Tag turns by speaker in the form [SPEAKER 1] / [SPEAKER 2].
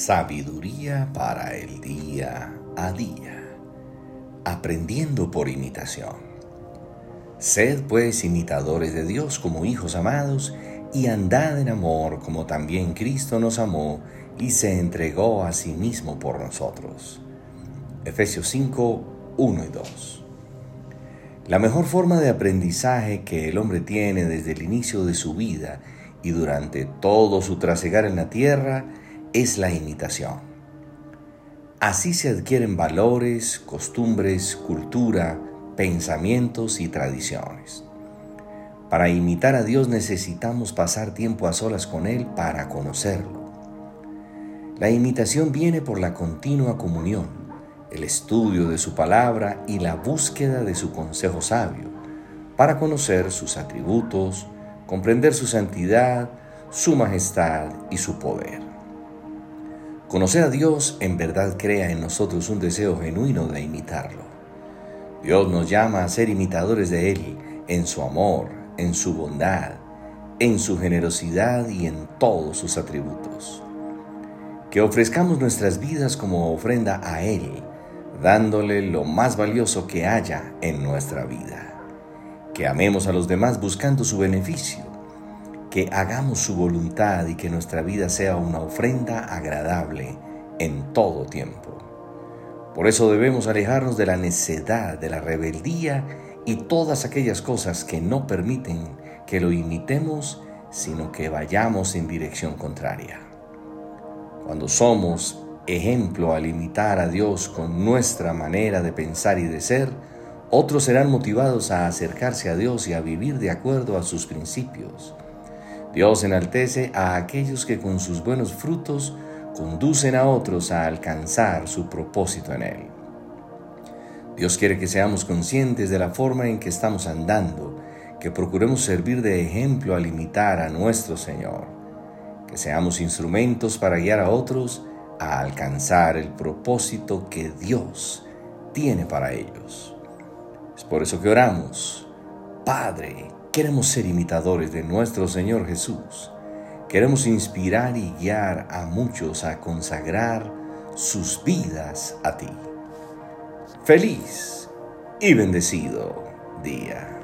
[SPEAKER 1] Sabiduría para el día a día. Aprendiendo por imitación. Sed pues imitadores de Dios como hijos amados y andad en amor como también Cristo nos amó y se entregó a sí mismo por nosotros. Efesios 5, 1 y 2. La mejor forma de aprendizaje que el hombre tiene desde el inicio de su vida y durante todo su trasegar en la tierra es la imitación. Así se adquieren valores, costumbres, cultura, pensamientos y tradiciones. Para imitar a Dios necesitamos pasar tiempo a solas con Él para conocerlo. La imitación viene por la continua comunión, el estudio de su palabra y la búsqueda de su consejo sabio, para conocer sus atributos, comprender su santidad, su majestad y su poder. Conocer a Dios en verdad crea en nosotros un deseo genuino de imitarlo. Dios nos llama a ser imitadores de Él en su amor, en su bondad, en su generosidad y en todos sus atributos. Que ofrezcamos nuestras vidas como ofrenda a Él, dándole lo más valioso que haya en nuestra vida. Que amemos a los demás buscando su beneficio que hagamos su voluntad y que nuestra vida sea una ofrenda agradable en todo tiempo. Por eso debemos alejarnos de la necedad, de la rebeldía y todas aquellas cosas que no permiten que lo imitemos, sino que vayamos en dirección contraria. Cuando somos ejemplo al imitar a Dios con nuestra manera de pensar y de ser, otros serán motivados a acercarse a Dios y a vivir de acuerdo a sus principios. Dios enaltece a aquellos que con sus buenos frutos conducen a otros a alcanzar su propósito en Él. Dios quiere que seamos conscientes de la forma en que estamos andando, que procuremos servir de ejemplo al imitar a nuestro Señor, que seamos instrumentos para guiar a otros a alcanzar el propósito que Dios tiene para ellos. Es por eso que oramos, Padre, Queremos ser imitadores de nuestro Señor Jesús. Queremos inspirar y guiar a muchos a consagrar sus vidas a ti. Feliz y bendecido día.